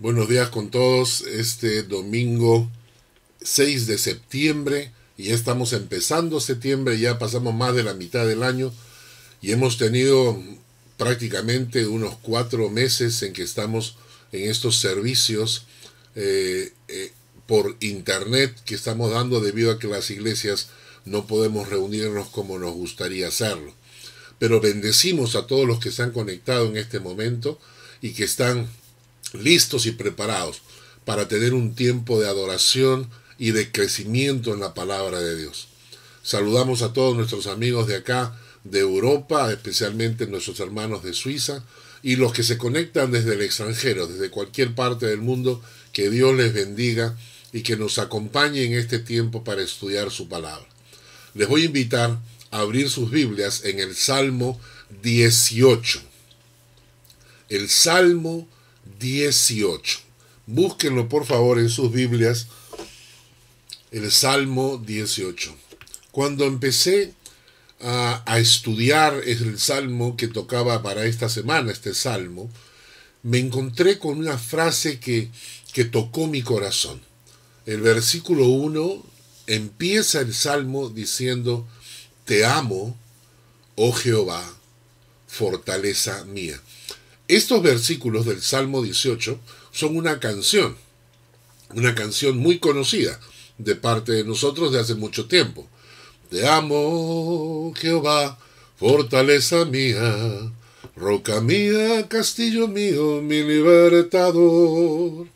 Buenos días con todos. Este domingo 6 de septiembre, y ya estamos empezando septiembre, ya pasamos más de la mitad del año y hemos tenido prácticamente unos cuatro meses en que estamos en estos servicios eh, eh, por internet que estamos dando debido a que las iglesias no podemos reunirnos como nos gustaría hacerlo. Pero bendecimos a todos los que están conectados en este momento y que están listos y preparados para tener un tiempo de adoración y de crecimiento en la palabra de Dios. Saludamos a todos nuestros amigos de acá, de Europa, especialmente nuestros hermanos de Suiza, y los que se conectan desde el extranjero, desde cualquier parte del mundo, que Dios les bendiga y que nos acompañe en este tiempo para estudiar su palabra. Les voy a invitar a abrir sus Biblias en el Salmo 18. El Salmo 18. Búsquenlo por favor en sus Biblias, el Salmo 18. Cuando empecé a, a, estudiar el Salmo que tocaba para esta semana, este Salmo, me encontré con una frase que, que tocó mi corazón. El versículo 1 empieza el Salmo diciendo, Te amo, oh Jehová, fortaleza mía. Estos versículos del Salmo 18 son una canción, una canción muy conocida de parte de nosotros de hace mucho tiempo. Te amo, Jehová, fortaleza mía, roca mía, castillo mío, mi libertador.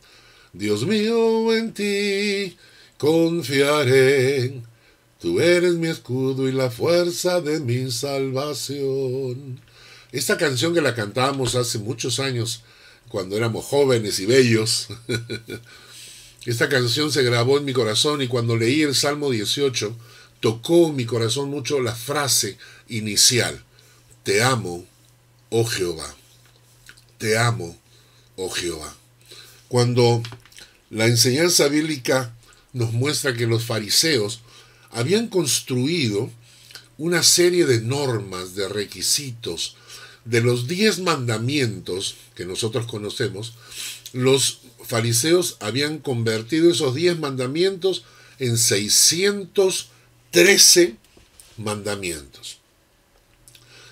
Dios mío, en ti confiaré. Tú eres mi escudo y la fuerza de mi salvación. Esta canción que la cantábamos hace muchos años, cuando éramos jóvenes y bellos, esta canción se grabó en mi corazón y cuando leí el Salmo 18, tocó en mi corazón mucho la frase inicial, Te amo, oh Jehová. Te amo, oh Jehová. Cuando la enseñanza bíblica nos muestra que los fariseos habían construido una serie de normas, de requisitos, de los diez mandamientos que nosotros conocemos, los fariseos habían convertido esos diez mandamientos en 613 mandamientos.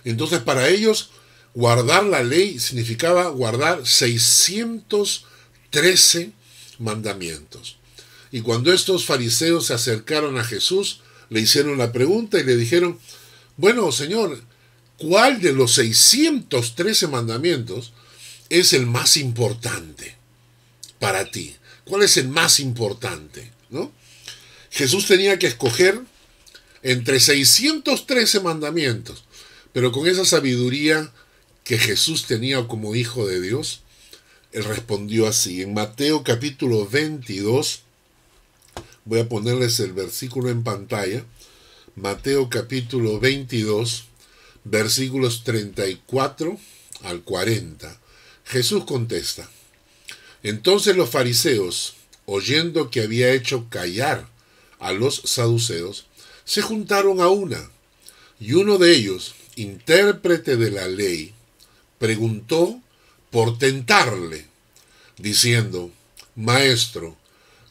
Entonces para ellos guardar la ley significaba guardar 613 mandamientos. Y cuando estos fariseos se acercaron a Jesús, le hicieron la pregunta y le dijeron, bueno, Señor, ¿cuál de los 613 mandamientos es el más importante para ti? ¿Cuál es el más importante? ¿No? Jesús tenía que escoger entre 613 mandamientos, pero con esa sabiduría que Jesús tenía como hijo de Dios, él respondió así. En Mateo capítulo 22, voy a ponerles el versículo en pantalla, Mateo capítulo 22, versículos 34 al 40. Jesús contesta, entonces los fariseos, oyendo que había hecho callar a los saduceos, se juntaron a una, y uno de ellos, intérprete de la ley, preguntó por tentarle, diciendo, Maestro,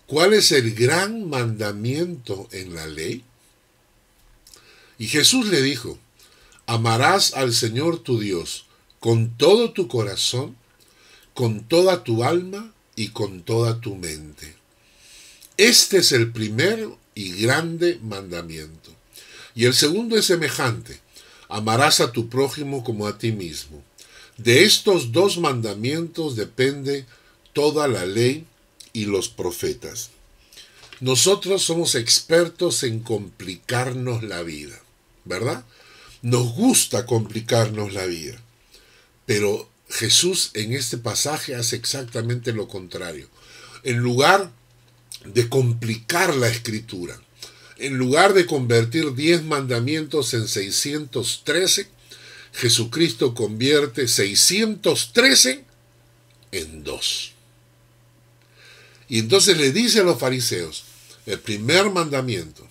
¿cuál es el gran mandamiento en la ley? Y Jesús le dijo, Amarás al Señor tu Dios con todo tu corazón, con toda tu alma y con toda tu mente. Este es el primer y grande mandamiento. Y el segundo es semejante. Amarás a tu prójimo como a ti mismo. De estos dos mandamientos depende toda la ley y los profetas. Nosotros somos expertos en complicarnos la vida, ¿verdad? Nos gusta complicarnos la vida, pero Jesús en este pasaje hace exactamente lo contrario. En lugar de complicar la escritura, en lugar de convertir 10 mandamientos en 613, Jesucristo convierte 613 en dos. Y entonces le dice a los fariseos, el primer mandamiento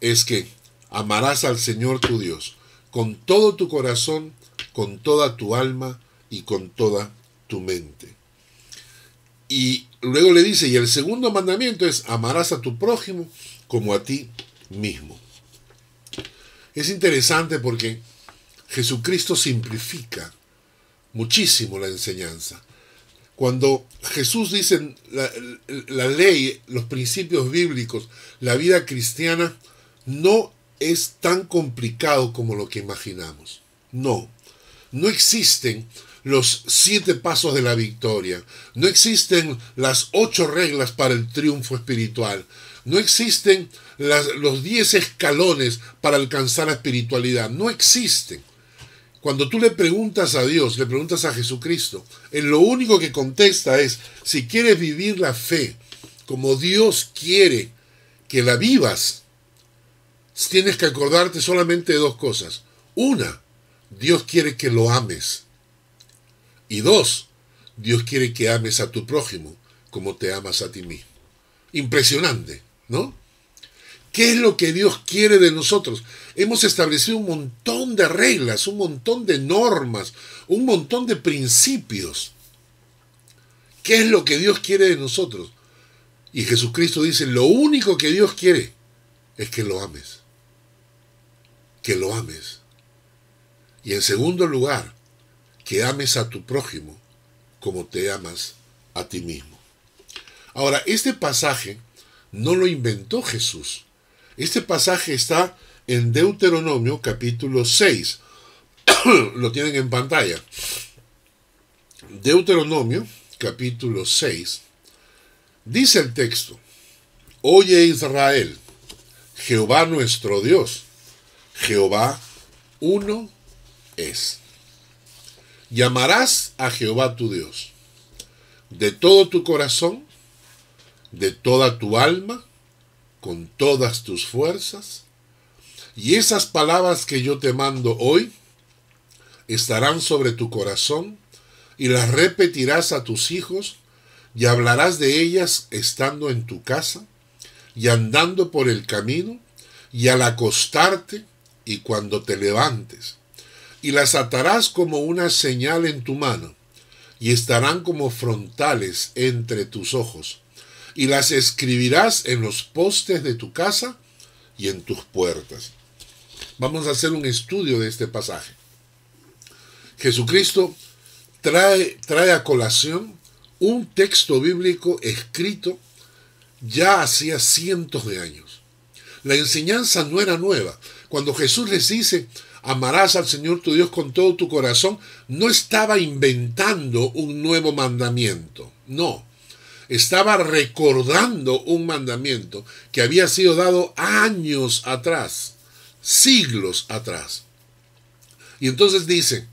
es que amarás al Señor tu Dios con todo tu corazón, con toda tu alma y con toda tu mente. Y luego le dice, y el segundo mandamiento es, amarás a tu prójimo como a ti mismo. Es interesante porque Jesucristo simplifica muchísimo la enseñanza. Cuando Jesús dice la, la, ley, los principios bíblicos, la vida cristiana, no es tan complicado como lo que imaginamos. No, no existen los siete pasos de la victoria, no existen las ocho reglas para el triunfo espiritual, no existen los diez escalones para alcanzar la espiritualidad, no existen. Cuando tú le preguntas a Dios, le preguntas a Jesucristo, él lo único que contesta es, si quieres vivir la fe como Dios quiere que la vivas, tienes que acordarte solamente de dos cosas. Una, Dios quiere que lo ames. Y dos, Dios quiere que ames a tu prójimo como te amas a ti mismo. Impresionante, ¿no? ¿Qué es lo que Dios quiere de nosotros? Hemos establecido un montón de reglas, un montón de normas, un montón de principios. ¿Qué es lo que Dios quiere de nosotros? Y Jesucristo dice, lo único que Dios quiere es que lo ames. Que lo ames. Y en segundo lugar, que ames a tu prójimo como te amas a ti mismo. Ahora, este pasaje no lo inventó Jesús. Este pasaje está en Deuteronomio capítulo 6. lo tienen en pantalla. Deuteronomio capítulo 6. Dice el texto, Oye Israel, Jehová nuestro Dios, Jehová uno es. Llamarás a Jehová tu Dios de todo tu corazón, de toda tu alma, con todas tus fuerzas, y esas palabras que yo te mando hoy estarán sobre tu corazón, y las repetirás a tus hijos, y hablarás de ellas estando en tu casa, y andando por el camino, y al acostarte, y cuando te levantes y las atarás como una señal en tu mano, y estarán como frontales entre tus ojos, y las escribirás en los postes de tu casa y en tus puertas. Vamos a hacer un estudio de este pasaje. Jesucristo trae, trae a colación un texto bíblico escrito ya hacía cientos de años. La enseñanza no era nueva. Cuando Jesús les dice, amarás al Señor tu Dios con todo tu corazón, no estaba inventando un nuevo mandamiento, no. Estaba recordando un mandamiento que había sido dado años atrás, siglos atrás. Y entonces dice,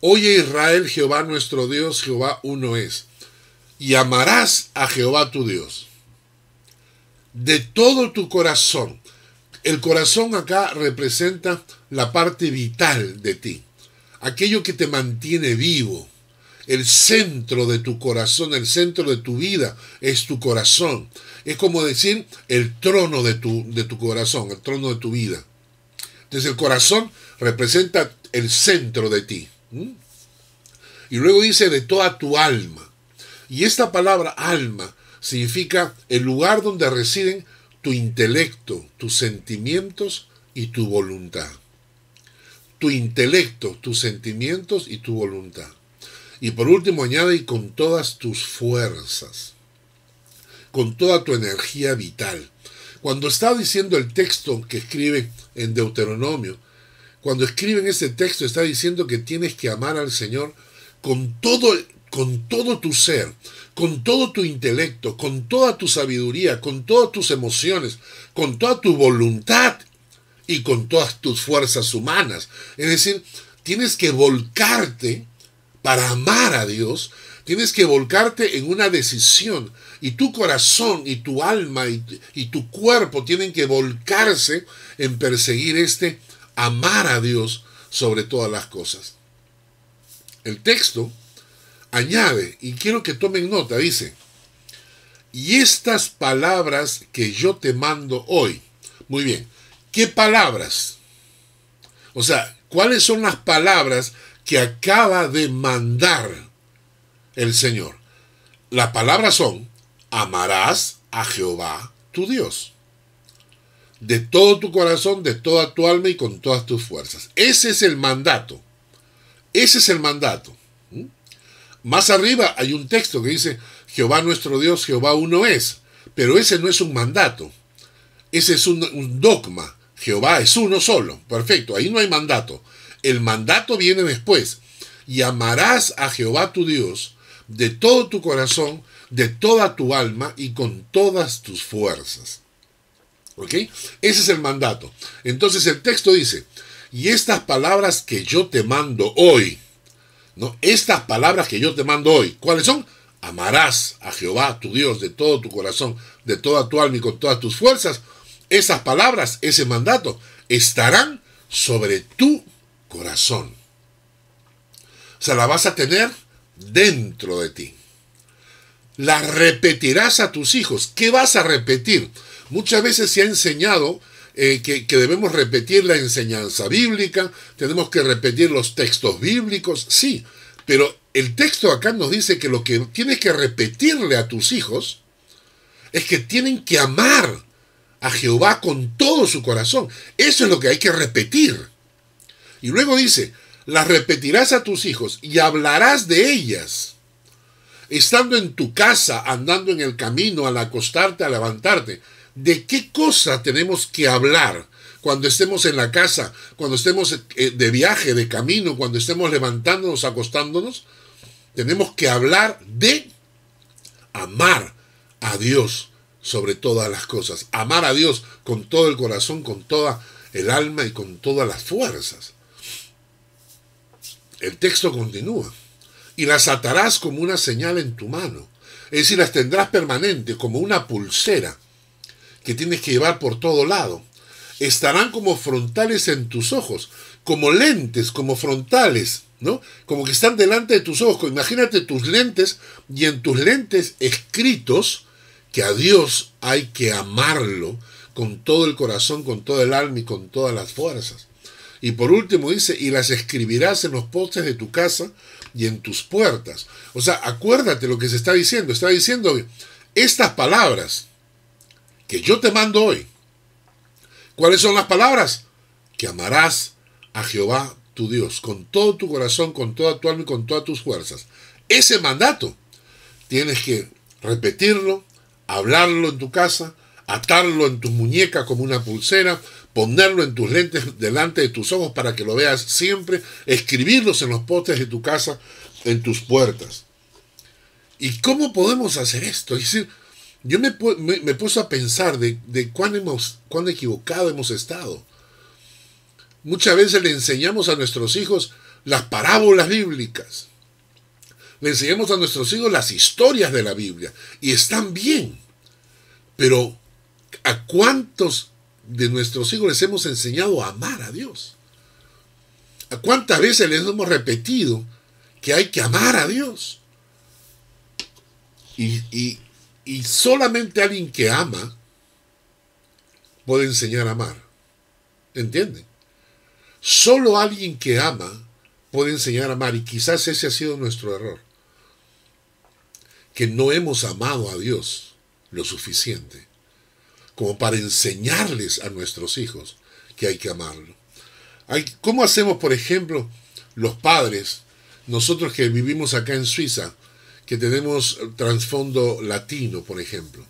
Oye Israel, Jehová nuestro Dios, Jehová uno es, y amarás a Jehová tu Dios de todo tu corazón, el corazón acá representa la parte vital de ti, aquello que te mantiene vivo. El centro de tu corazón, el centro de tu vida es tu corazón. Es como decir el trono de tu, de tu corazón, el trono de tu vida. Entonces el corazón representa el centro de ti. Y luego dice de toda tu alma. Y esta palabra alma significa el lugar donde residen tu intelecto, tus sentimientos y tu voluntad. Tu intelecto, tus sentimientos y tu voluntad. Y por último añade y con todas tus fuerzas, con toda tu energía vital. Cuando está diciendo el texto que escribe en Deuteronomio, cuando escribe en ese texto está diciendo que tienes que amar al Señor con todo, con todo tu ser, con todo tu intelecto, con toda tu sabiduría, con todas tus emociones, con toda tu voluntad y con todas tus fuerzas humanas. Es decir, tienes que volcarte para amar a Dios, tienes que volcarte en una decisión y tu corazón y tu alma y, tu cuerpo tienen que volcarse en perseguir este amar a Dios sobre todas las cosas. El texto añade, y quiero que tomen nota, dice, y estas palabras que yo te mando hoy, muy bien, ¿qué palabras? O sea, ¿cuáles son las palabras que acaba de mandar el Señor? las palabras son, amarás a Jehová tu Dios. De todo tu corazón, de toda tu alma y con todas tus fuerzas. Ese es el mandato. Ese es el mandato. Más arriba hay un texto que dice, Jehová nuestro Dios, Jehová uno es. Pero ese no es un mandato. Ese es un, dogma. Jehová es uno solo. Perfecto, ahí no hay mandato. El mandato viene después. Y amarás a Jehová tu Dios de todo tu corazón, de toda tu alma y con todas tus fuerzas. ¿Ok? Ese es el mandato. Entonces el texto dice, y estas palabras que yo te mando hoy, ¿no? Estas palabras que yo te mando hoy, ¿cuáles son? Amarás a Jehová tu Dios de todo tu corazón, de toda tu alma y con todas tus fuerzas. Esas palabras, ese mandato, estarán sobre tu corazón. O sea, la vas a tener dentro de ti. La repetirás a tus hijos. ¿Qué vas a repetir? Muchas veces se ha enseñado eh, que, que, debemos repetir la enseñanza bíblica, tenemos que repetir los textos bíblicos, sí, pero el texto acá nos dice que lo que tienes que repetirle a tus hijos es que tienen que amar a Jehová con todo su corazón. Eso es lo que hay que repetir. Y luego dice, las repetirás a tus hijos y hablarás de ellas. Estando en tu casa, andando en el camino, al acostarte, al levantarte. ¿De qué cosa tenemos que hablar cuando estemos en la casa, cuando estemos eh, de viaje, de camino, cuando estemos levantándonos, acostándonos? Tenemos que hablar de amar a Dios sobre todas las cosas. Amar a Dios con todo el corazón, con toda el alma y con todas las fuerzas. El texto continúa. Y las atarás como una señal en tu mano. Es decir, las tendrás permanentes, como una pulsera que tienes que llevar por todo lado. Estarán como frontales en tus ojos, como lentes, como frontales, ¿no? Como que están delante de tus ojos. Imagínate tus lentes y en tus lentes escritos que a Dios hay que amarlo con todo el corazón, con todo el alma y con todas las fuerzas. Y por último dice, y las escribirás en los postes de tu casa y en tus puertas. O sea, acuérdate lo que se está diciendo. Está diciendo estas palabras que yo te mando hoy. ¿Cuáles son las palabras? Que amarás a Jehová tu Dios con todo tu corazón, con toda tu alma y con todas tus fuerzas. Ese mandato tienes que repetirlo, hablarlo en tu casa, atarlo en tu muñeca como una pulsera, ponerlo en tus lentes delante de tus ojos para que lo veas siempre, escribirlos en los postes de tu casa, en tus puertas. ¿Y cómo podemos hacer esto? Es decir, yo me, me, a pensar de, cuán, hemos, cuán equivocado hemos estado. Muchas veces le enseñamos a nuestros hijos las parábolas bíblicas. Le enseñamos a nuestros hijos las historias de la Biblia. Y están bien. Pero ¿a cuántos de nuestros hijos les hemos enseñado a amar a Dios. ¿A cuántas veces les hemos repetido que hay que amar a Dios? Y solamente alguien que ama puede enseñar a amar. ¿Entienden? Solo alguien que ama puede enseñar a amar y quizás ese ha sido nuestro error. Que no hemos amado a Dios lo suficiente como para enseñarles a nuestros hijos que hay que amarlo. ¿Cómo hacemos, por ejemplo, los padres, nosotros que vivimos acá en Suiza, que tenemos trasfondo latino, por ejemplo,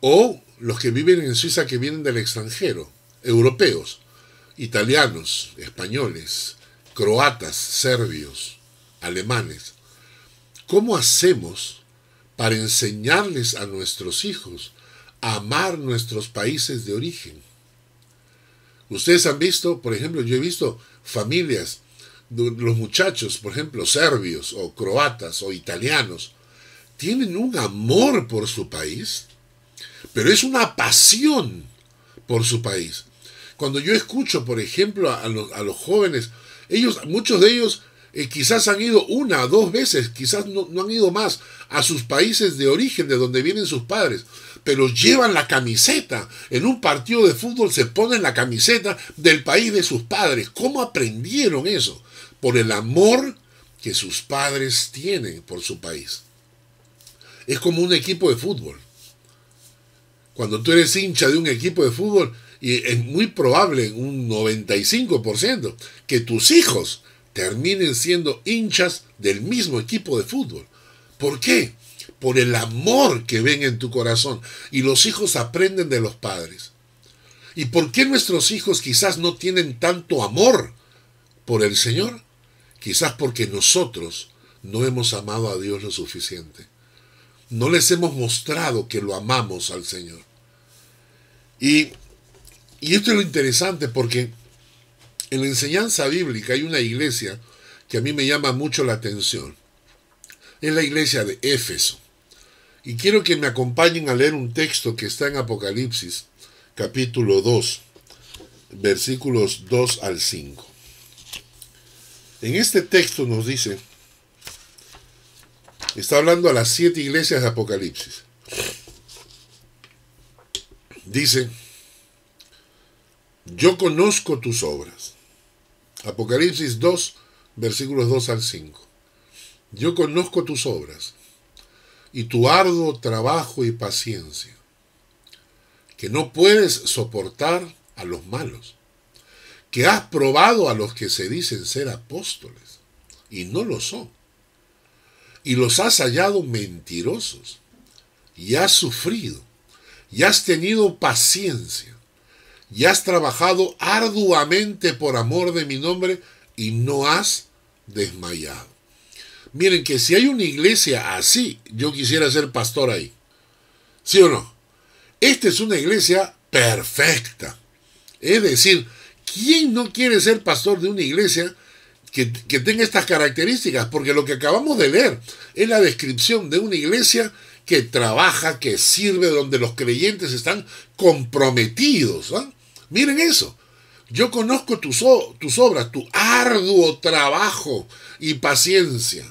o los que viven en Suiza que vienen del extranjero, europeos, italianos, españoles, croatas, serbios, alemanes, ¿cómo hacemos para enseñarles a nuestros hijos amar nuestros países de origen. Ustedes han visto, por ejemplo, yo he visto familias, los muchachos, por ejemplo, serbios o croatas o italianos, tienen un amor por su país, pero es una pasión por su país. Cuando yo escucho, por ejemplo, a los, a los jóvenes, ellos, muchos de ellos eh, quizás han ido una o dos veces, quizás no, no han ido más a sus países de origen, de donde vienen sus padres, pero llevan la camiseta. En un partido de fútbol se ponen la camiseta del país de sus padres. ¿Cómo aprendieron eso? Por el amor que sus padres tienen por su país. Es como un equipo de fútbol. Cuando tú eres hincha de un equipo de fútbol, y es muy probable, un 95%, que tus hijos terminen siendo hinchas del mismo equipo de fútbol. ¿Por qué? Por el amor que ven en tu corazón. Y los hijos aprenden de los padres. ¿Y por qué nuestros hijos quizás no tienen tanto amor por el Señor? Quizás porque nosotros no hemos amado a Dios lo suficiente. No les hemos mostrado que lo amamos al Señor. Y, y esto es lo interesante porque en la enseñanza bíblica hay una iglesia que a mí me llama mucho la atención. Es la iglesia de Éfeso. Y quiero que me acompañen a leer un texto que está en Apocalipsis, capítulo 2, versículos 2 al 5. En este texto nos dice, está hablando a las siete iglesias de Apocalipsis. Dice, yo conozco tus obras. Apocalipsis 2, versículos 2 al 5. Yo conozco tus obras y tu arduo trabajo y paciencia, que no puedes soportar a los malos, que has probado a los que se dicen ser apóstoles y no lo son, y los has hallado mentirosos, y has sufrido, y has tenido paciencia, y has trabajado arduamente por amor de mi nombre, y no has desmayado. Miren que si hay una iglesia así, yo quisiera ser pastor ahí. ¿Sí o no? Esta es una iglesia perfecta. Es decir, ¿quién no quiere ser pastor de una iglesia que, que, tenga estas características? Porque lo que acabamos de leer es la descripción de una iglesia que trabaja, que sirve, donde los creyentes están comprometidos. ¿ah? Miren eso. Yo conozco tus, tus obras, tu arduo trabajo y paciencia,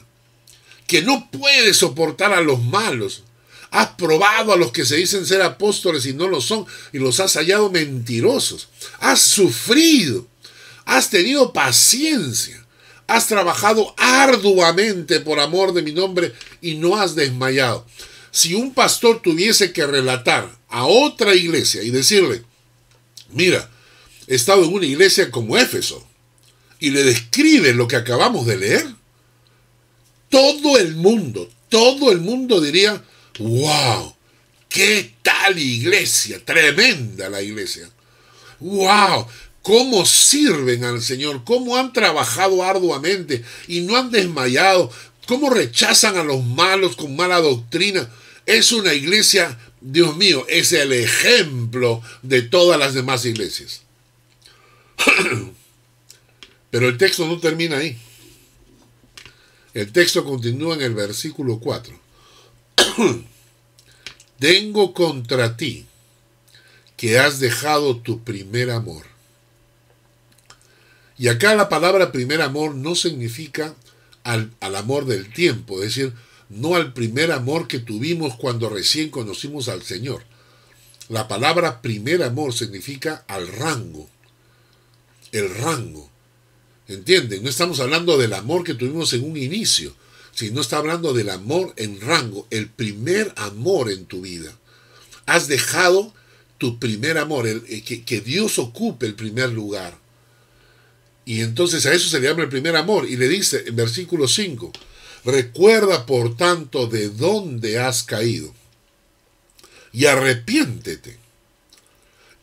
que no puedes soportar a los malos. Has probado a los que se dicen ser apóstoles y no lo son, y los has hallado mentirosos. Has sufrido, has tenido paciencia, has trabajado arduamente por amor de mi nombre y no has desmayado. Si un pastor tuviese que relatar a otra iglesia y decirle, mira, he estado en una iglesia como Éfeso y le describe lo que acabamos de leer, todo el mundo, todo el mundo diría, wow, qué tal iglesia, tremenda la iglesia. Wow, cómo sirven al Señor, cómo han trabajado arduamente y no han desmayado, cómo rechazan a los malos con mala doctrina. Es una iglesia, Dios mío, es el ejemplo de todas las demás iglesias. Pero el texto no termina ahí. El texto continúa en el versículo 4. Tengo contra ti que has dejado tu primer amor. Y acá la palabra primer amor no significa al, al, amor del tiempo, es decir, no al primer amor que tuvimos cuando recién conocimos al Señor. La palabra primer amor significa al rango, el rango. ¿Entienden? No estamos hablando del amor que tuvimos en un inicio, sino está hablando del amor en rango, el primer amor en tu vida. Has dejado tu primer amor, el, eh, que, que Dios ocupe el primer lugar. Y entonces a eso se le llama el primer amor. Y le dice en versículo 5, recuerda por tanto de dónde has caído y arrepiéntete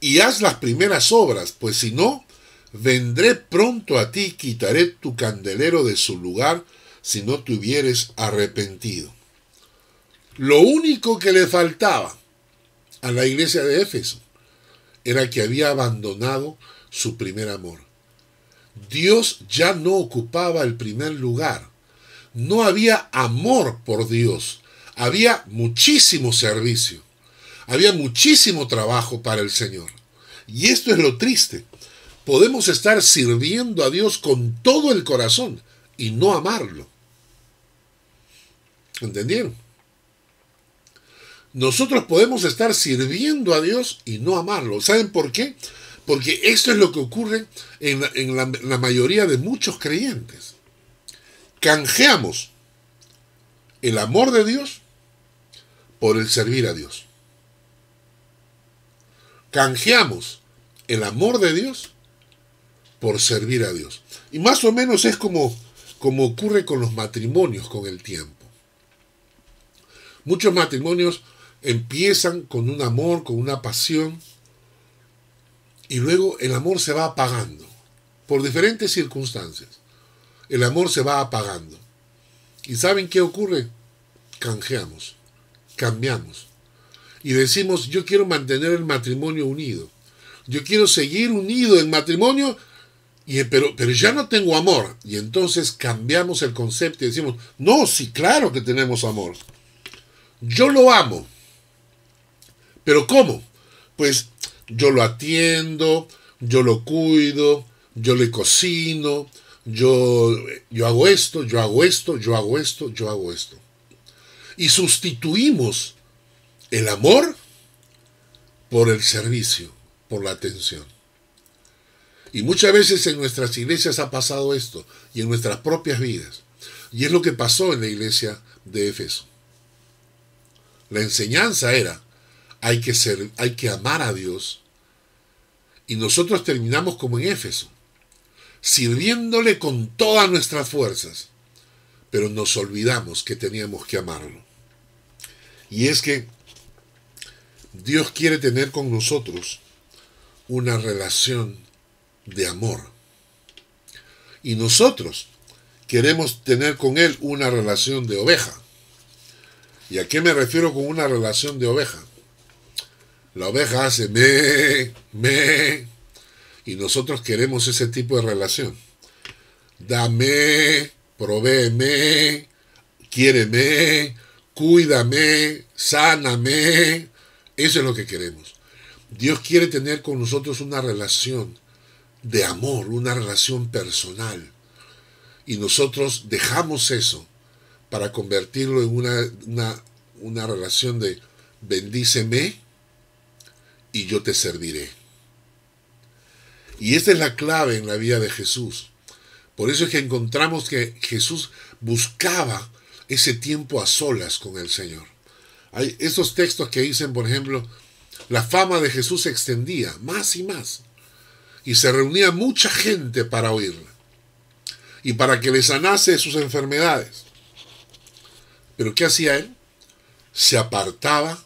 y haz las primeras obras, pues si no, vendré pronto a ti, quitaré tu candelero de su lugar si no te hubieres arrepentido. Lo único que le faltaba a la iglesia de Éfeso era que había abandonado su primer amor. Dios ya no ocupaba el primer lugar. No había amor por Dios. Había muchísimo servicio. Había muchísimo trabajo para el Señor. Y esto es lo triste podemos estar sirviendo a Dios con todo el corazón y no amarlo. ¿Entendieron? Nosotros podemos estar sirviendo a Dios y no amarlo. ¿Saben por qué? Porque esto es lo que ocurre en la, la mayoría de muchos creyentes. Canjeamos el amor de Dios por el servir a Dios. Canjeamos el amor de Dios por servir a Dios. Y más o menos es como, como ocurre con los matrimonios con el tiempo. Muchos matrimonios empiezan con un amor, con una pasión, y luego el amor se va apagando por diferentes circunstancias. El amor se va apagando. ¿Y saben qué ocurre? Canjeamos, cambiamos. Y decimos, yo quiero mantener el matrimonio unido. Yo quiero seguir unido en matrimonio, y, pero, pero ya no tengo amor. Y entonces cambiamos el concepto y decimos, no, sí, claro que tenemos amor. Yo lo amo. ¿Pero cómo? Pues yo lo atiendo, yo lo cuido, yo le cocino, yo, yo hago esto, yo hago esto, yo hago esto, yo hago esto. Y sustituimos el amor por el servicio, por la atención. Y muchas veces en nuestras iglesias ha pasado esto, y en nuestras propias vidas. Y es lo que pasó en la iglesia de Éfeso. La enseñanza era, hay que, ser, hay que amar a Dios y nosotros terminamos como en Éfeso, sirviéndole con todas nuestras fuerzas, pero nos olvidamos que teníamos que amarlo. Y es que Dios quiere tener con nosotros una relación de amor. Y nosotros queremos tener con Él una relación de oveja. ¿Y a qué me refiero con una relación de oveja? La oveja hace me, me, y nosotros queremos ese tipo de relación. Dame, provéeme, quiéreme, cuídame, sáname. Eso es lo que queremos. Dios quiere tener con nosotros una relación de amor, una relación personal. Y nosotros dejamos eso para convertirlo en una, una, una relación de bendíceme, y yo te serviré. Y esta es la clave en la vida de Jesús. Por eso es que encontramos que Jesús buscaba ese tiempo a solas con el Señor. Hay esos textos que dicen, por ejemplo, la fama de Jesús se extendía más y más. Y se reunía mucha gente para oírla. Y para que le sanase sus enfermedades. Pero ¿qué hacía él? Se apartaba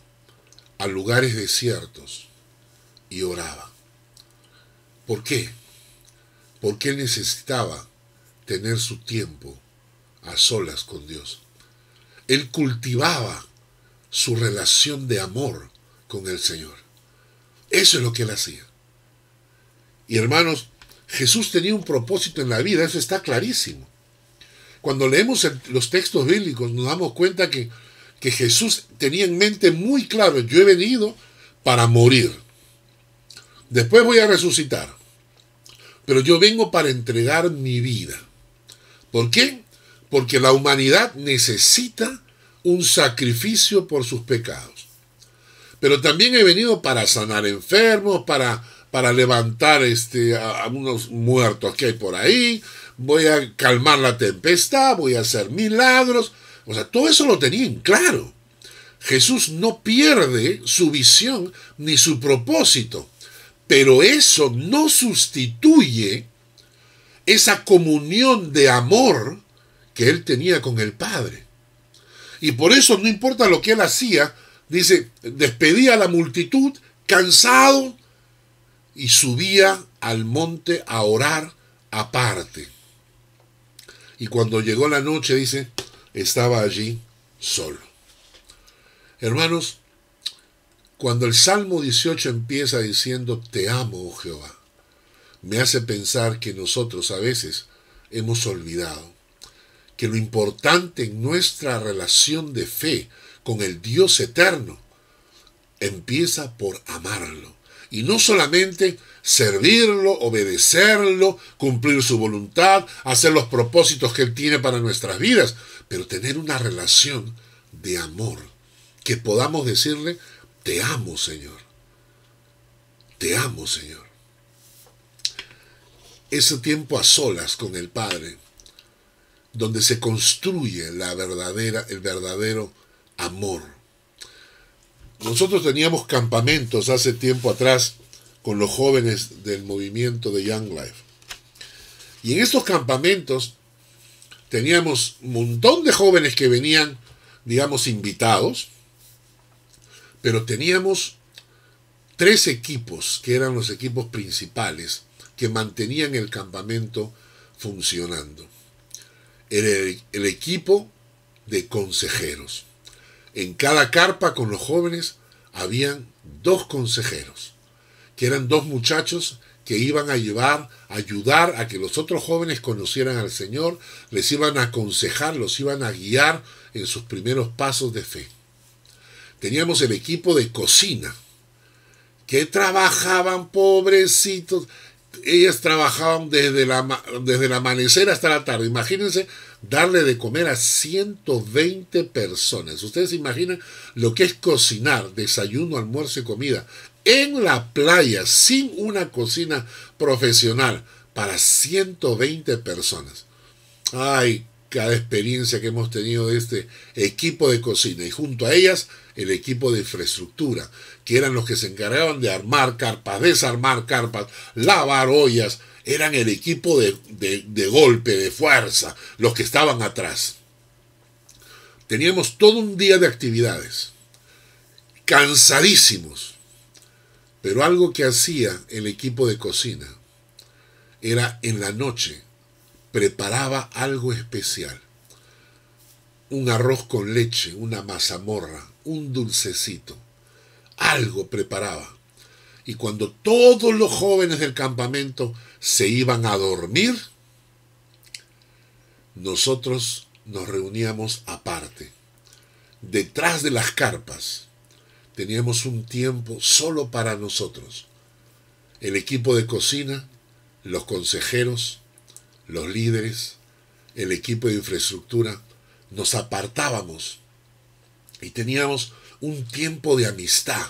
a lugares desiertos y oraba. ¿Por qué? Porque él necesitaba tener su tiempo a solas con Dios. Él cultivaba su relación de amor con el Señor. Eso es lo que él hacía. Y hermanos, Jesús tenía un propósito en la vida, eso está clarísimo. Cuando leemos los textos bíblicos nos damos cuenta que, que Jesús tenía en mente muy claro, yo he venido para morir. Después voy a resucitar. Pero yo vengo para entregar mi vida. ¿Por qué? Porque la humanidad necesita un sacrificio por sus pecados. Pero también he venido para sanar enfermos, para, para levantar este, a, unos muertos que hay por ahí, voy a calmar la tempestad, voy a hacer milagros. O sea, todo eso lo tenía en claro. Jesús no pierde su visión ni su propósito. Pero eso no sustituye esa comunión de amor que él tenía con el Padre. Y por eso no importa lo que él hacía, dice, despedía a la multitud cansado y subía al monte a orar aparte. Y cuando llegó la noche, dice, estaba allí solo. Hermanos, cuando el Salmo 18 empieza diciendo, Te amo, oh Jehová, me hace pensar que nosotros a veces hemos olvidado que lo importante en nuestra relación de fe con el Dios eterno empieza por amarlo. Y no solamente servirlo, obedecerlo, cumplir su voluntad, hacer los propósitos que Él tiene para nuestras vidas, pero tener una relación de amor, que podamos decirle, te amo, Señor. Te amo, Señor. Ese tiempo a solas con el Padre, donde se construye la verdadera, el verdadero amor. nosotros teníamos campamentos hace tiempo atrás con los jóvenes del movimiento de Young Life. Y en estos campamentos teníamos un montón de jóvenes que venían, digamos, invitados, pero teníamos tres equipos que eran los equipos principales que mantenían el campamento funcionando. Era el, el equipo de consejeros. En cada carpa con los jóvenes habían dos consejeros, que eran dos muchachos que iban a llevar, ayudar a que los otros jóvenes conocieran al Señor, les iban a aconsejar, los iban a guiar en sus primeros pasos de fe. Teníamos el equipo de cocina, que trabajaban pobrecitos, ellas trabajaban desde, la, desde el amanecer hasta la tarde. Imagínense darle de comer a 120 personas. Ustedes se imaginan lo que es cocinar, desayuno, almuerzo y comida en la playa sin una cocina profesional para 120 personas. Ay, cada experiencia que hemos tenido de este equipo de cocina y junto a ellas el equipo de infraestructura, que eran los que se encargaban de armar carpas, desarmar carpas, lavar ollas, eran el equipo de, de, golpe, de fuerza, los que estaban atrás. Teníamos todo un día de actividades, cansadísimos, pero algo que hacía el equipo de cocina era en la noche preparaba algo especial. Un arroz con leche, una mazamorra, un dulcecito. Algo preparaba. Y cuando todos los jóvenes del campamento se iban a dormir, nosotros nos reuníamos aparte. Detrás de las carpas teníamos un tiempo solo para nosotros. El equipo de cocina, los consejeros, los líderes, el equipo de infraestructura, nos apartábamos y teníamos un tiempo de amistad.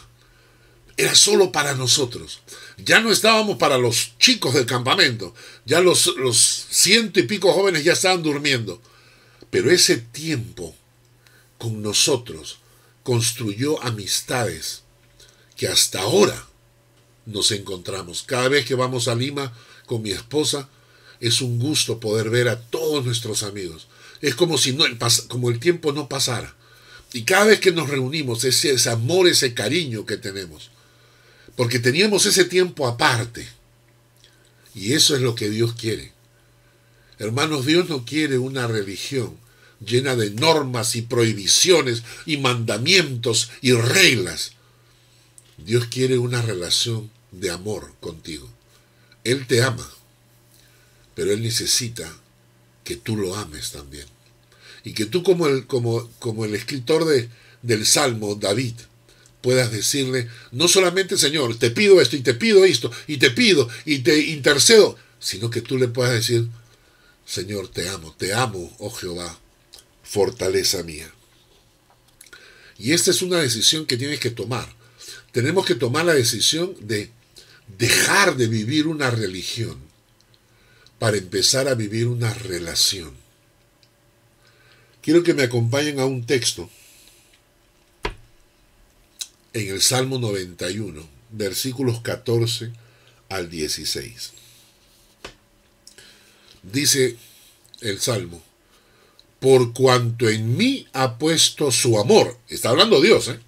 Era solo para nosotros. Ya no estábamos para los chicos del campamento. Ya los, los ciento y pico jóvenes ya estaban durmiendo. Pero ese tiempo con nosotros construyó amistades que hasta ahora nos encontramos. Cada vez que vamos a Lima con mi esposa, es un gusto poder ver a todos nuestros amigos. Es como si no, como el tiempo no pasara. Y cada vez que nos reunimos, ese, ese amor, ese cariño que tenemos. Porque teníamos ese tiempo aparte. Y eso es lo que Dios quiere. Hermanos, Dios no quiere una religión llena de normas y prohibiciones y mandamientos y reglas. Dios quiere una relación de amor contigo. Él te ama pero Él necesita que tú lo ames también. Y que tú como el, como, como el escritor de, del Salmo, David, puedas decirle, no solamente Señor, te pido esto y te pido esto y te pido y te intercedo, sino que tú le puedas decir, Señor, te amo, te amo, oh Jehová, fortaleza mía. Y esta es una decisión que tienes que tomar. Tenemos que tomar la decisión de dejar de vivir una religión para empezar a vivir una relación. Quiero que me acompañen a un texto en el Salmo 91, versículos 14 al 16. Dice el Salmo, por cuanto en mí ha puesto su amor, está hablando Dios, ¿eh?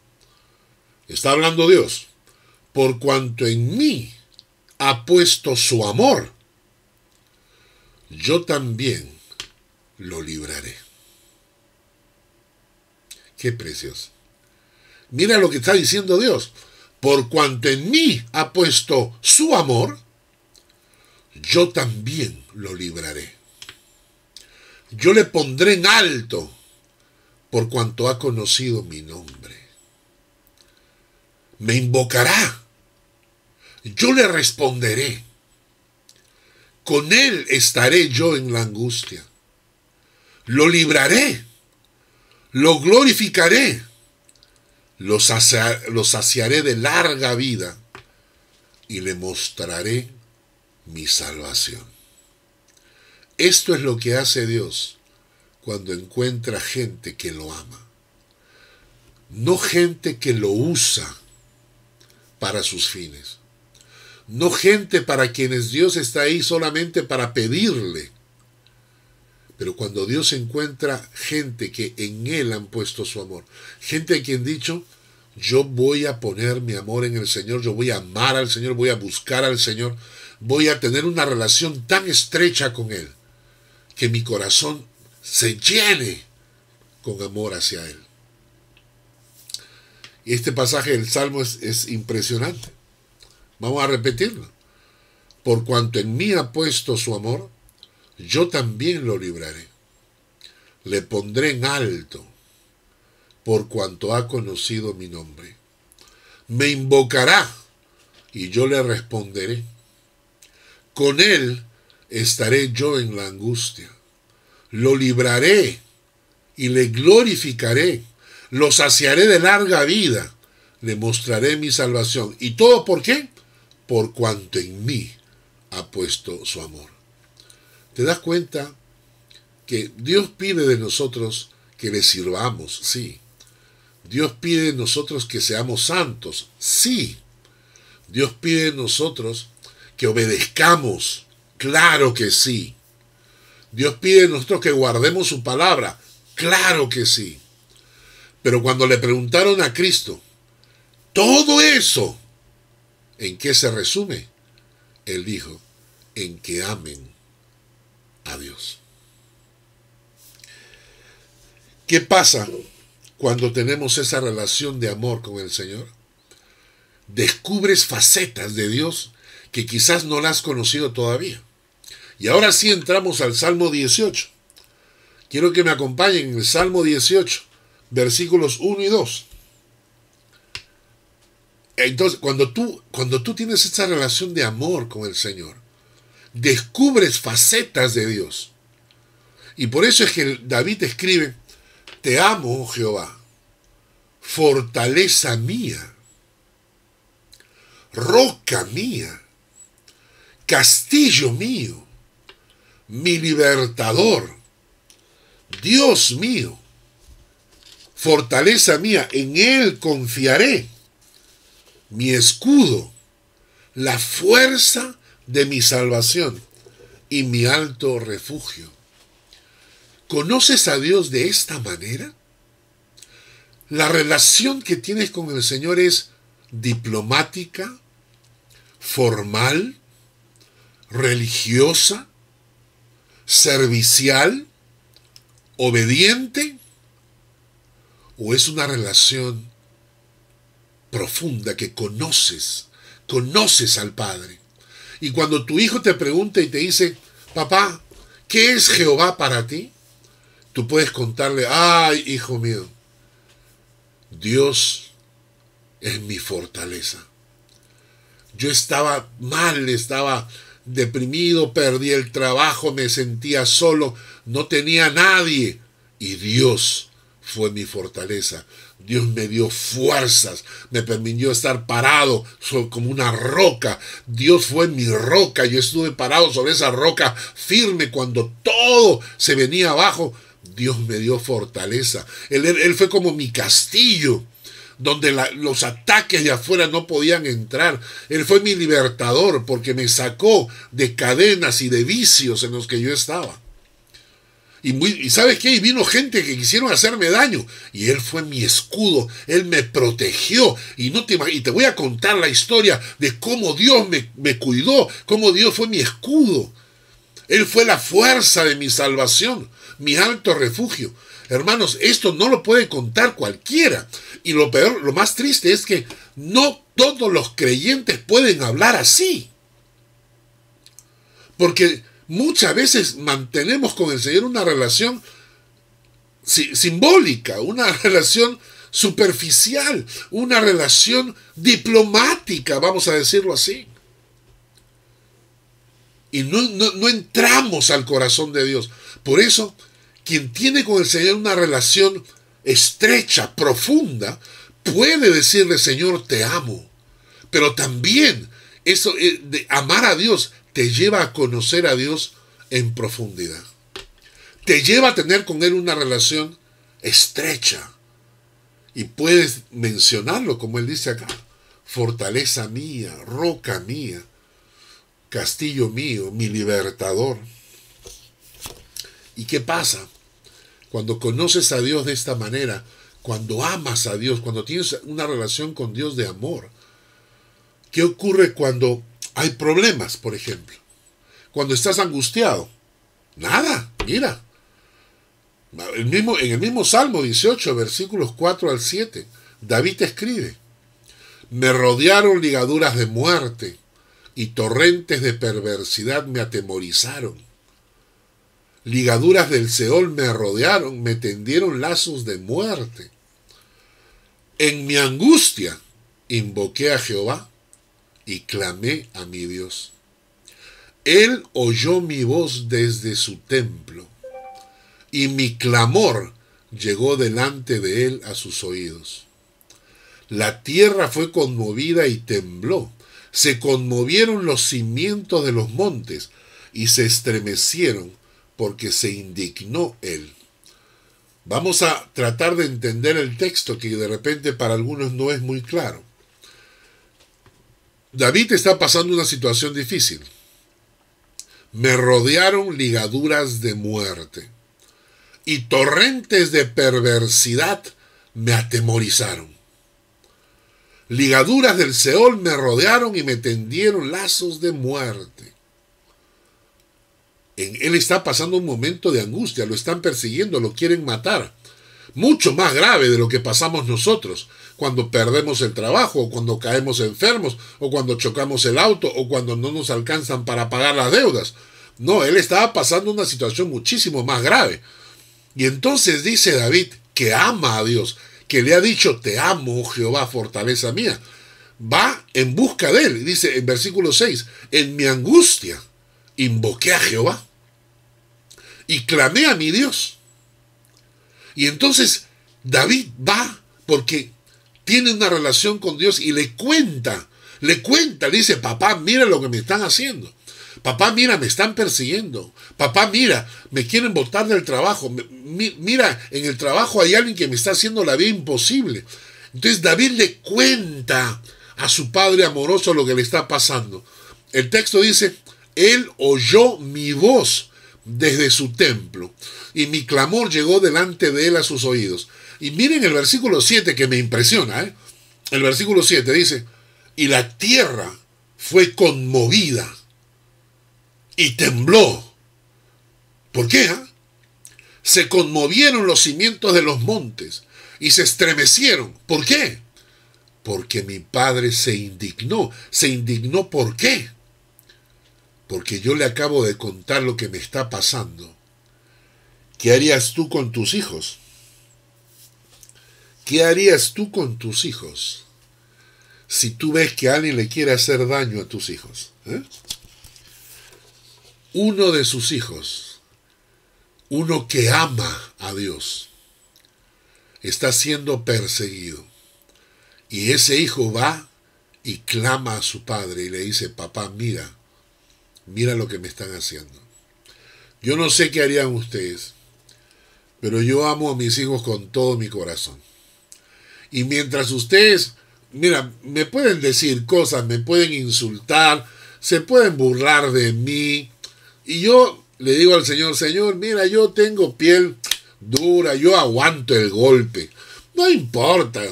Está hablando Dios, por cuanto en mí ha puesto su amor yo también lo libraré. Qué precioso. Mira lo que está diciendo Dios. Por cuanto en mí ha puesto su amor, yo también lo libraré. Yo le pondré en alto por cuanto ha conocido mi nombre. Me invocará. Yo le responderé con él estaré yo en la angustia. Lo libraré, lo glorificaré, lo, saciaré de larga vida y le mostraré mi salvación. Esto es lo que hace Dios cuando encuentra gente que lo ama. no gente que lo usa para sus fines, no gente para quienes Dios está ahí solamente para pedirle, pero cuando Dios encuentra gente que en Él han puesto su amor, gente a quien dicho, yo voy a poner mi amor en el Señor, yo voy a amar al Señor, voy a buscar al Señor, voy a tener una relación tan estrecha con Él, que mi corazón se llene con amor hacia Él. Y este pasaje del Salmo es, impresionante. Vamos a repetirlo. Por cuanto en mí ha puesto su amor, yo también lo libraré. Le pondré en alto, por cuanto ha conocido mi nombre. Me invocará, y yo le responderé. Con él estaré yo en la angustia. Lo libraré y le glorificaré. Lo saciaré de larga vida. Le mostraré mi salvación. ¿Y todo por qué? Por cuanto en mí ha puesto su amor. ¿Te das cuenta que Dios pide de nosotros que le sirvamos? Sí. Dios pide de nosotros que seamos santos. Sí. Dios pide de nosotros que obedezcamos. Claro que sí. Dios pide de nosotros que guardemos su palabra. Claro que sí. Pero cuando le preguntaron a Cristo, todo eso, ¿en qué se resume? Él dijo, en que amen a Dios. ¿Qué pasa cuando tenemos esa relación de amor con el Señor? Descubres facetas de Dios que quizás no la has conocido todavía. Y ahora sí entramos al Salmo 18. Quiero que me acompañen en el Salmo 18, versículos 1 y 2. Entonces, cuando tú, cuando tú tienes esta relación de amor con el Señor, descubres facetas de Dios. Y por eso es que David escribe, te amo, oh Jehová, fortaleza mía, roca mía castillo mío, mi libertador, Dios mío, fortaleza mía, en Él confiaré, mi escudo, la fuerza de mi salvación y mi alto refugio. ¿Conoces a Dios de esta manera? La relación que tienes con el Señor es diplomática, formal, religiosa, servicial, obediente, o es una relación profunda que conoces, conoces al Padre. Y cuando tu hijo te pregunta y te dice, papá, ¿qué es Jehová para ti? Tú puedes contarle, ay, hijo mío, Dios es mi fortaleza. Yo estaba mal, estaba deprimido, perdí el trabajo, me sentía solo, no tenía nadie. Y Dios fue mi fortaleza. Dios me dio fuerzas, me permitió estar parado como una roca. Dios fue mi roca, yo estuve parado sobre esa roca firme cuando todo se venía abajo. Dios me dio fortaleza. Él, él fue como mi castillo donde los ataques de afuera no podían entrar. Él fue mi libertador porque me sacó de cadenas y de vicios en los que yo estaba. Y, muy, sabes qué, y vino gente que quisieron hacerme daño. Y él fue mi escudo, él me protegió. Y, no te, y te voy a contar la historia de cómo Dios me, me cuidó, cómo Dios fue mi escudo. Él fue la fuerza de mi salvación, mi alto refugio. Hermanos, esto no lo puede contar cualquiera. Y lo peor, lo más triste es que no todos los creyentes pueden hablar así. Porque muchas veces mantenemos con el Señor una relación simbólica, una relación superficial, una relación diplomática, vamos a decirlo así. Y no, no entramos al corazón de Dios. Por eso quien tiene con el Señor una relación estrecha, profunda, puede decirle, Señor, te amo. Pero también eso eh, de amar a Dios te lleva a conocer a Dios en profundidad. Te lleva a tener con Él una relación estrecha. Y puedes mencionarlo como él dice acá. Fortaleza mía, roca mía, castillo mío, mi libertador. ¿Y qué pasa? Cuando conoces a Dios de esta manera, cuando amas a Dios, cuando tienes una relación con Dios de amor, ¿qué ocurre cuando hay problemas, por ejemplo? Cuando estás angustiado. Nada, mira. El mismo, en el mismo Salmo 18, versículos 4 al 7, David escribe, me rodearon ligaduras de muerte y torrentes de perversidad me atemorizaron. Ligaduras del Seol me rodearon, me tendieron lazos de muerte. En mi angustia invoqué a Jehová y clamé a mi Dios. Él oyó mi voz desde su templo, y mi clamor llegó delante de él a sus oídos. La tierra fue conmovida y tembló, se conmovieron los cimientos de los montes, y se estremecieron porque se indignó él. Vamos a tratar de entender el texto que de repente para algunos no es muy claro. David está pasando una situación difícil. Me rodearon ligaduras de muerte y torrentes de perversidad me atemorizaron. Ligaduras del Seol me rodearon y me tendieron lazos de muerte. Él está pasando un momento de angustia, lo están persiguiendo, lo quieren matar. Mucho más grave de lo que pasamos nosotros cuando perdemos el trabajo, o cuando caemos enfermos, o cuando chocamos el auto, o cuando no nos alcanzan para pagar las deudas. No, él estaba pasando una situación muchísimo más grave. Y entonces dice David que ama a Dios, que le ha dicho, te amo, Jehová, fortaleza mía. Va en busca de él. Dice en versículo 6, en mi angustia invoqué a Jehová y clamé a mi Dios. Y entonces David va porque tiene una relación con Dios y le cuenta, le cuenta, le dice, papá, mira lo que me están haciendo. Papá, mira, me están persiguiendo. Papá, mira, me quieren botar del trabajo. Mira, en el trabajo hay alguien que me está haciendo la vida imposible. Entonces David le cuenta a su padre amoroso lo que le está pasando. El texto dice, él oyó mi voz desde su templo y mi clamor llegó delante de él a sus oídos. Y miren el versículo 7 que me impresiona. ¿eh? El versículo 7 dice, y la tierra fue conmovida y tembló. ¿Por qué? Ah? Se conmovieron los cimientos de los montes y se estremecieron. ¿Por qué? Porque mi padre se indignó. ¿Se indignó por qué? Porque yo le acabo de contar lo que me está pasando. ¿Qué harías tú con tus hijos? ¿Qué harías tú con tus hijos si tú ves que alguien le quiere hacer daño a tus hijos? ¿eh? Uno de sus hijos, uno que ama a Dios, está siendo perseguido. Y ese hijo va y clama a su padre y le dice, papá, mira, mira lo que me están haciendo. Yo no sé qué harían ustedes, pero yo amo a mis hijos con todo mi corazón. Y mientras ustedes, mira, me pueden decir cosas, me pueden insultar, se pueden burlar de mí. Y yo le digo al Señor, Señor, mira, yo tengo piel dura, yo aguanto el golpe. No importa.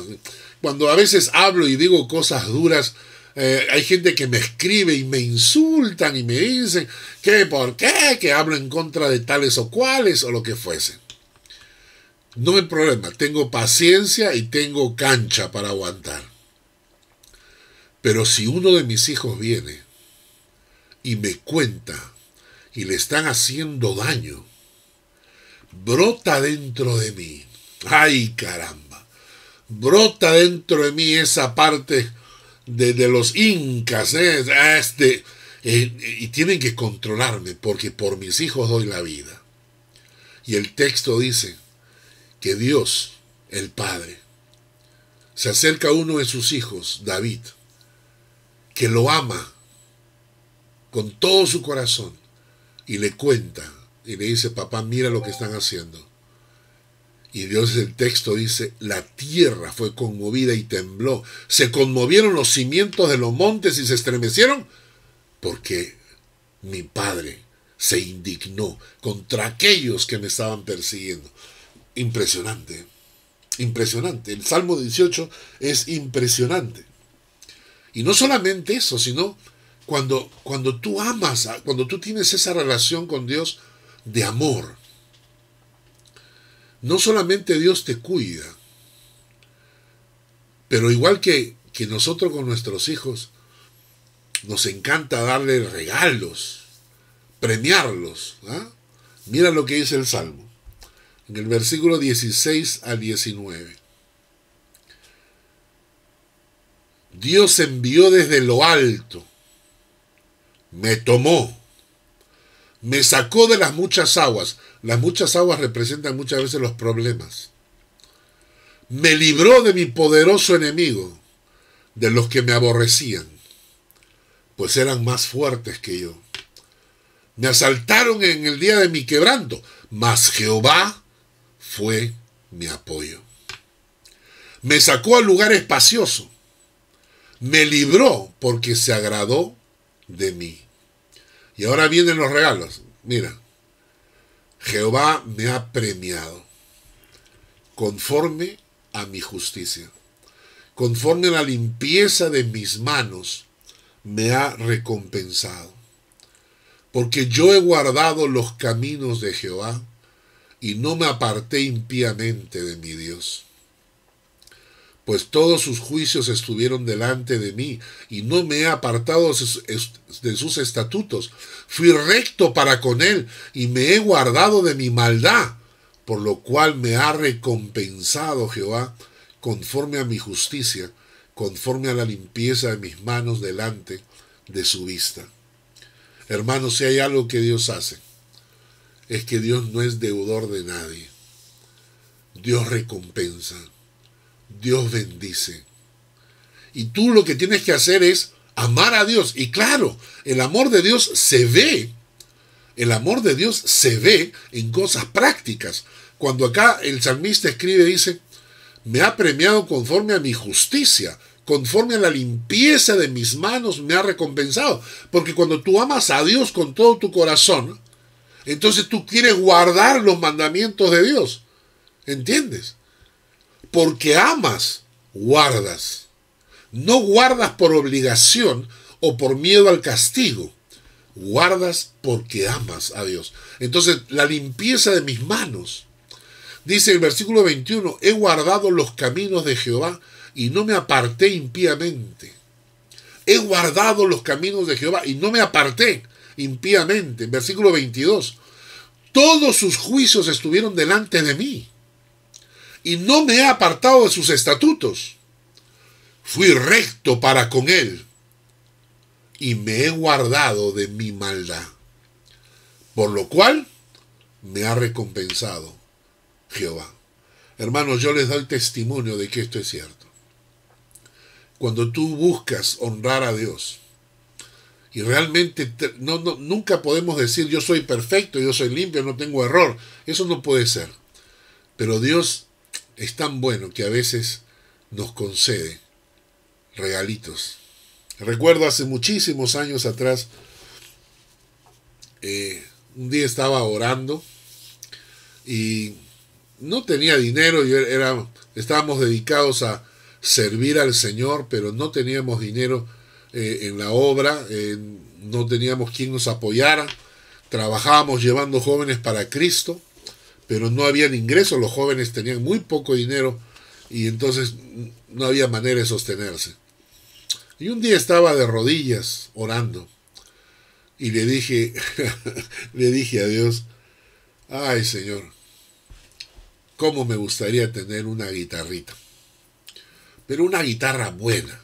Cuando a veces hablo y digo cosas duras, eh, hay gente que me escribe y me insultan y me dicen que por qué, que hablo en contra de tales o cuales o lo que fuese. No hay problema, tengo paciencia y tengo cancha para aguantar. Pero si uno de mis hijos viene y me cuenta y le están haciendo daño, brota dentro de mí. ¡Ay caramba! Brota dentro de mí esa parte de, los incas, ¿eh? este, eh, y tienen que controlarme porque por mis hijos doy la vida. Y el texto dice, que Dios, el Padre, se acerca a uno de sus hijos, David, que lo ama con todo su corazón y le cuenta y le dice, papá, mira lo que están haciendo. Y Dios el texto dice, la tierra fue conmovida y tembló. Se conmovieron los cimientos de los montes y se estremecieron porque mi Padre se indignó contra aquellos que me estaban persiguiendo. Impresionante, impresionante. El Salmo 18 es impresionante. Y no solamente eso, sino cuando, cuando tú amas, cuando tú tienes esa relación con Dios de amor, no solamente Dios te cuida, pero igual que, que nosotros con nuestros hijos, nos encanta darle regalos, premiarlos. ¿ah? Mira lo que dice el Salmo, en el versículo 16 al 19. Dios envió desde lo alto, me tomó, me sacó de las muchas aguas. Las muchas aguas representan muchas veces los problemas. Me libró de mi poderoso enemigo, de los que me aborrecían, pues eran más fuertes que yo. Me asaltaron en el día de mi quebranto, mas Jehová fue mi apoyo. Me sacó al lugar espacioso, me libró porque se agradó de mí. Y ahora vienen los regalos. Mira, Jehová me ha premiado conforme a mi justicia. Conforme a la limpieza de mis manos, me ha recompensado. Porque yo he guardado los caminos de Jehová y no me aparté impíamente de mi Dios pues todos sus juicios estuvieron delante de mí, y no me he apartado de sus estatutos. Fui recto para con él, y me he guardado de mi maldad, por lo cual me ha recompensado Jehová conforme a mi justicia, conforme a la limpieza de mis manos delante de su vista. Hermanos, si hay algo que Dios hace, es que Dios no es deudor de nadie. Dios recompensa. Dios bendice. Y tú lo que tienes que hacer es amar a Dios. Y claro, el amor de Dios se ve. El amor de Dios se ve en cosas prácticas. Cuando acá el salmista escribe, dice, me ha premiado conforme a mi justicia, conforme a la limpieza de mis manos me ha recompensado. Porque cuando tú amas a Dios con todo tu corazón, entonces tú quieres guardar los mandamientos de Dios. ¿Entiendes? Porque amas, guardas. No guardas por obligación o por miedo al castigo. Guardas porque amas a Dios. Entonces, la limpieza de mis manos. Dice el versículo 21, he guardado los caminos de Jehová y no me aparté impíamente. He guardado los caminos de Jehová y no me aparté impíamente. Versículo 22, todos sus juicios estuvieron delante de mí y no me he apartado de sus estatutos. Fui recto para con él y me he guardado de mi maldad, por lo cual me ha recompensado Jehová. Hermanos, yo les doy testimonio de que esto es cierto. Cuando tú buscas honrar a Dios, y realmente no, nunca podemos decir yo soy perfecto, yo soy limpio, no tengo error. Eso no puede ser. Pero Dios es tan bueno que a veces nos concede regalitos. Recuerdo hace muchísimos años atrás, eh, un día estaba orando y no tenía dinero, yo era, estábamos dedicados a servir al Señor, pero no teníamos dinero eh, en la obra, eh, no teníamos quien nos apoyara, trabajábamos llevando jóvenes para Cristo pero no habían ingresos, los jóvenes tenían muy poco dinero y entonces no había manera de sostenerse. Y un día estaba de rodillas orando y le dije, le dije a Dios, ay Señor, cómo me gustaría tener una guitarrita, pero una guitarra buena,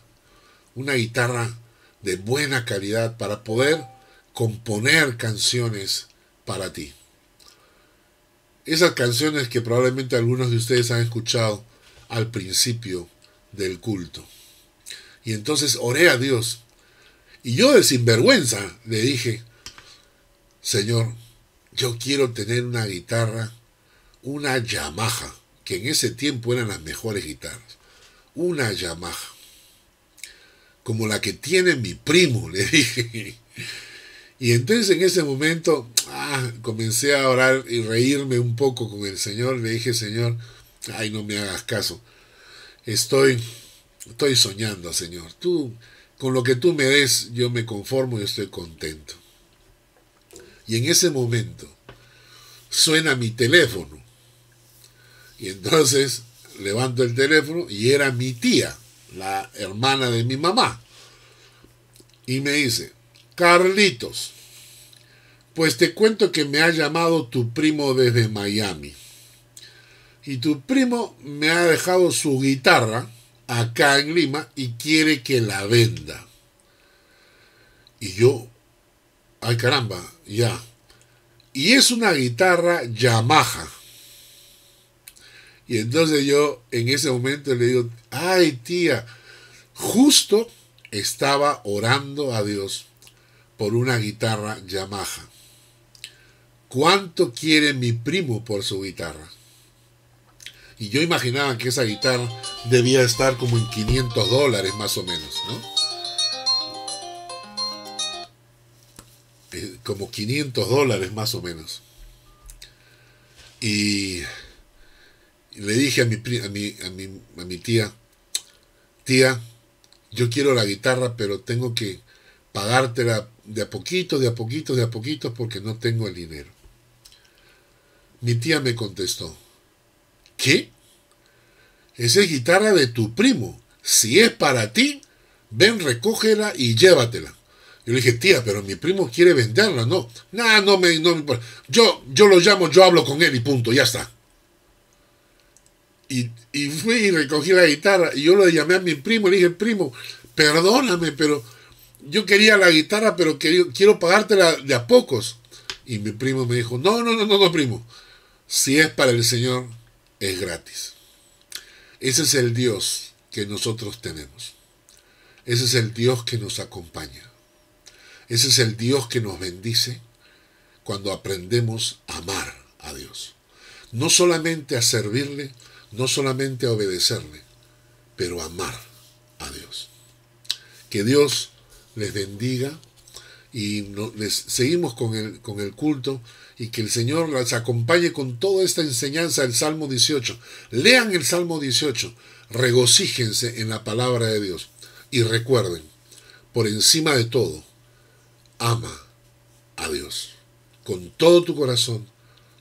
una guitarra de buena calidad para poder componer canciones para ti esas canciones que probablemente algunos de ustedes han escuchado al principio del culto. Y entonces oré a Dios. Y yo de sinvergüenza le dije, Señor, yo quiero tener una guitarra, una Yamaha. que en ese tiempo eran las mejores guitarras. Una Yamaha, como la que tiene mi primo, le dije. Y entonces en ese momento comencé a orar y reírme un poco con el Señor. Le dije, Señor, ay, no me hagas caso. Estoy, estoy soñando, Señor. Tú, con lo que tú me des, yo me conformo y estoy contento. Y en ese momento suena mi teléfono. Y entonces levanto el teléfono y era mi tía, la hermana de mi mamá. Y me dice, Carlitos, pues te cuento que me ha llamado tu primo desde Miami. Y tu primo me ha dejado su guitarra acá en Lima y quiere que la venda. Y yo, ay caramba, ya. Y es una guitarra Yamaha. Y entonces yo en ese momento le digo, ay tía, justo estaba orando a Dios por una guitarra Yamaha. ¿Cuánto quiere mi primo por su guitarra? Y yo imaginaba que esa guitarra debía estar como en 500 dólares más o menos, ¿no? Eh, como 500 dólares más o menos. Y le dije a mi, a mi, a mi, a mi tía, tía, yo quiero la guitarra, pero tengo que pagártela de a poquito, de a poquito, de a poquito, porque no tengo el dinero. Mi tía me contestó, ¿qué? Esa es guitarra de tu primo. Si es para ti, ven, recógela y llévatela. Yo le dije, tía, pero mi primo quiere venderla, no. Nah, no me, no me Yo, yo lo llamo, yo hablo con él y punto, ya está. Y, y fui y recogí la guitarra y yo lo llamé a mi primo y le dije, primo, perdóname, pero yo quería la guitarra, pero quiero pagártela de a pocos. Y mi primo me dijo, no, no, no, no, no, primo. Si es para el Señor, es gratis. Ese es el Dios que nosotros tenemos. Ese es el Dios que nos acompaña. Ese es el Dios que nos bendice cuando aprendemos a amar a Dios. No solamente a servirle, no solamente a obedecerle, pero a amar a Dios. Que Dios les bendiga y les seguimos con el, con el culto y que el Señor les acompañe con toda esta enseñanza del Salmo 18. Lean el Salmo 18, regocíjense en la palabra de Dios y recuerden, por encima de todo, ama a Dios con todo tu corazón,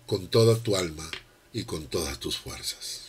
con toda tu alma y con todas tus fuerzas.